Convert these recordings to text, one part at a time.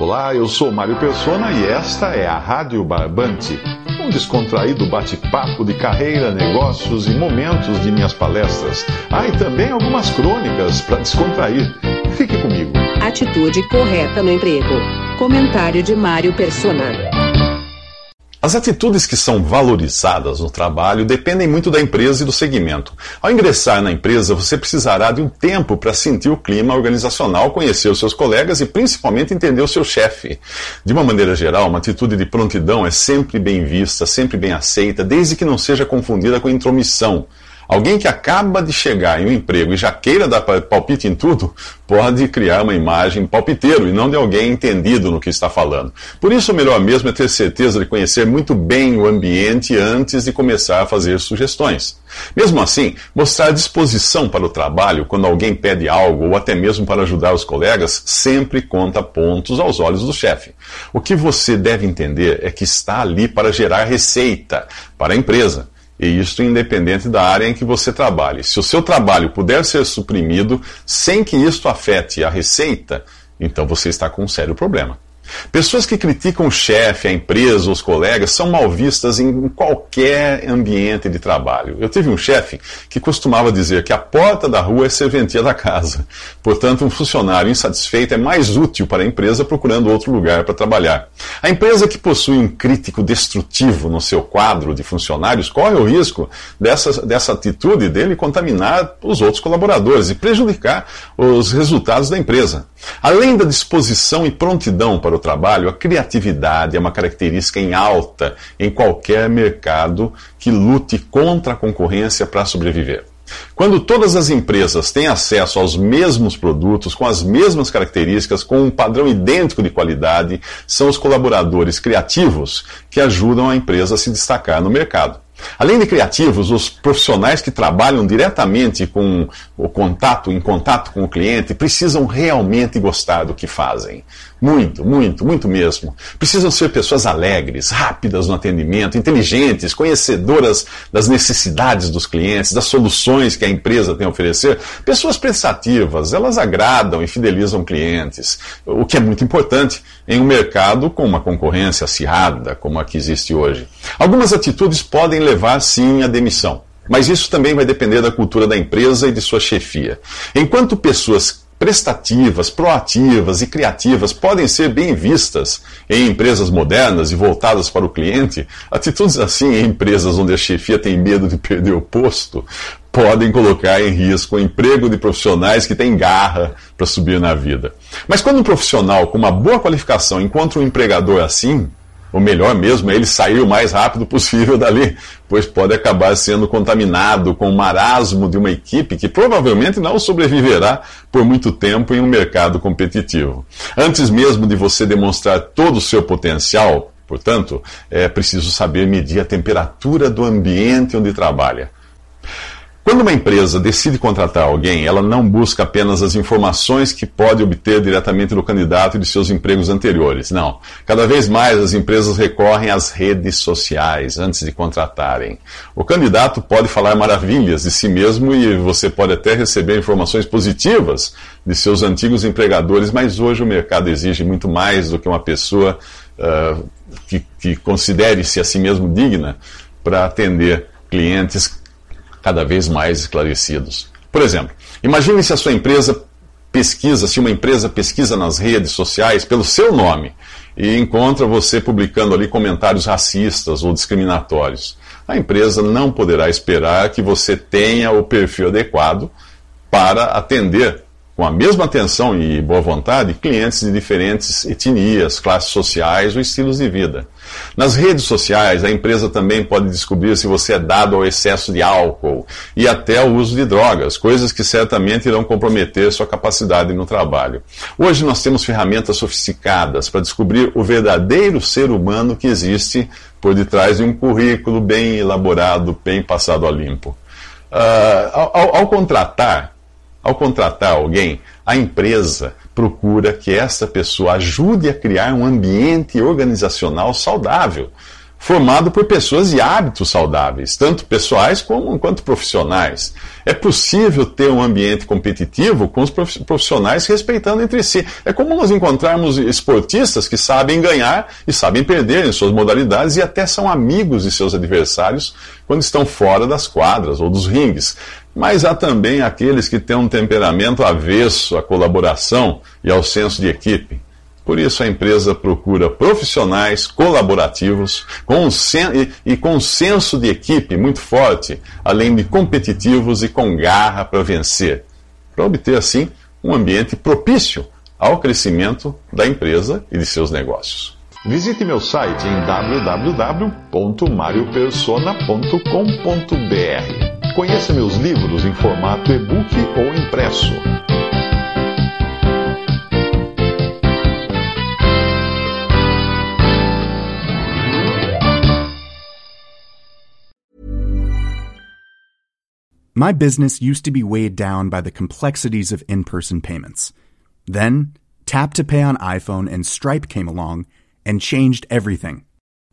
Olá, eu sou Mário Persona e esta é a Rádio Barbante, um descontraído bate-papo de carreira, negócios e momentos de minhas palestras. Ah, e também algumas crônicas para descontrair. Fique comigo. Atitude correta no emprego. Comentário de Mário Persona. As atitudes que são valorizadas no trabalho dependem muito da empresa e do segmento. Ao ingressar na empresa, você precisará de um tempo para sentir o clima organizacional, conhecer os seus colegas e principalmente entender o seu chefe. De uma maneira geral, uma atitude de prontidão é sempre bem vista, sempre bem aceita, desde que não seja confundida com intromissão. Alguém que acaba de chegar em um emprego e já queira dar palpite em tudo, pode criar uma imagem palpiteiro e não de alguém entendido no que está falando. Por isso, o melhor mesmo é ter certeza de conhecer muito bem o ambiente antes de começar a fazer sugestões. Mesmo assim, mostrar disposição para o trabalho quando alguém pede algo ou até mesmo para ajudar os colegas sempre conta pontos aos olhos do chefe. O que você deve entender é que está ali para gerar receita para a empresa e isso independente da área em que você trabalhe. Se o seu trabalho puder ser suprimido sem que isto afete a receita, então você está com um sério problema. Pessoas que criticam o chefe, a empresa, os colegas, são mal vistas em qualquer ambiente de trabalho. Eu tive um chefe que costumava dizer que a porta da rua é serventia da casa. Portanto, um funcionário insatisfeito é mais útil para a empresa procurando outro lugar para trabalhar. A empresa que possui um crítico destrutivo no seu quadro de funcionários corre o risco dessa, dessa atitude dele contaminar os outros colaboradores e prejudicar os resultados da empresa. Além da disposição e prontidão para o trabalho, a criatividade é uma característica em alta em qualquer mercado que lute contra a concorrência para sobreviver. Quando todas as empresas têm acesso aos mesmos produtos, com as mesmas características, com um padrão idêntico de qualidade, são os colaboradores criativos que ajudam a empresa a se destacar no mercado. Além de criativos, os profissionais que trabalham diretamente com o contato, em contato com o cliente, precisam realmente gostar do que fazem. Muito, muito, muito mesmo. Precisam ser pessoas alegres, rápidas no atendimento, inteligentes, conhecedoras das necessidades dos clientes, das soluções que a empresa tem a oferecer. Pessoas prestativas, elas agradam e fidelizam clientes, o que é muito importante em um mercado com uma concorrência acirrada como a que existe hoje. Algumas atitudes podem levar sim à demissão. Mas isso também vai depender da cultura da empresa e de sua chefia. Enquanto pessoas prestativas, proativas e criativas podem ser bem vistas em empresas modernas e voltadas para o cliente, atitudes assim em empresas onde a chefia tem medo de perder o posto podem colocar em risco o emprego de profissionais que têm garra para subir na vida. Mas quando um profissional com uma boa qualificação encontra um empregador assim, o melhor mesmo é ele sair o mais rápido possível dali, pois pode acabar sendo contaminado com o marasmo de uma equipe que provavelmente não sobreviverá por muito tempo em um mercado competitivo. Antes mesmo de você demonstrar todo o seu potencial, portanto, é preciso saber medir a temperatura do ambiente onde trabalha. Quando uma empresa decide contratar alguém, ela não busca apenas as informações que pode obter diretamente do candidato e de seus empregos anteriores. Não. Cada vez mais as empresas recorrem às redes sociais antes de contratarem. O candidato pode falar maravilhas de si mesmo e você pode até receber informações positivas de seus antigos empregadores, mas hoje o mercado exige muito mais do que uma pessoa uh, que, que considere-se a si mesmo digna para atender clientes cada vez mais esclarecidos. Por exemplo, imagine se a sua empresa pesquisa, se uma empresa pesquisa nas redes sociais pelo seu nome e encontra você publicando ali comentários racistas ou discriminatórios, a empresa não poderá esperar que você tenha o perfil adequado para atender com a mesma atenção e boa vontade clientes de diferentes etnias, classes sociais ou estilos de vida. Nas redes sociais, a empresa também pode descobrir se você é dado ao excesso de álcool e até ao uso de drogas, coisas que certamente irão comprometer sua capacidade no trabalho. Hoje nós temos ferramentas sofisticadas para descobrir o verdadeiro ser humano que existe por detrás de um currículo bem elaborado, bem passado a limpo. Uh, ao, ao contratar, ao contratar alguém, a empresa procura que essa pessoa ajude a criar um ambiente organizacional saudável, formado por pessoas de hábitos saudáveis, tanto pessoais como quanto profissionais. É possível ter um ambiente competitivo com os profissionais respeitando entre si. É como nós encontrarmos esportistas que sabem ganhar e sabem perder em suas modalidades e até são amigos de seus adversários quando estão fora das quadras ou dos ringues. Mas há também aqueles que têm um temperamento avesso à colaboração e ao senso de equipe. Por isso a empresa procura profissionais colaborativos com sen e, e com senso de equipe muito forte, além de competitivos e com garra para vencer, para obter assim um ambiente propício ao crescimento da empresa e de seus negócios. Visite meu site em www.mariopersona.com.br. Conheça meus livros em formato e-book ou impresso. My business used to be weighed down by the complexities of in person payments. Then, Tap to Pay on iPhone and Stripe came along and changed everything.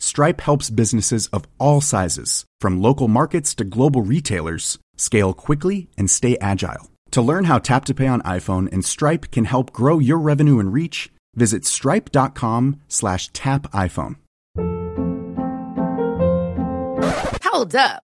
Stripe helps businesses of all sizes, from local markets to global retailers, scale quickly and stay agile. To learn how Tap to Pay on iPhone and Stripe can help grow your revenue and reach, visit stripe.com slash tap iPhone. Hold up.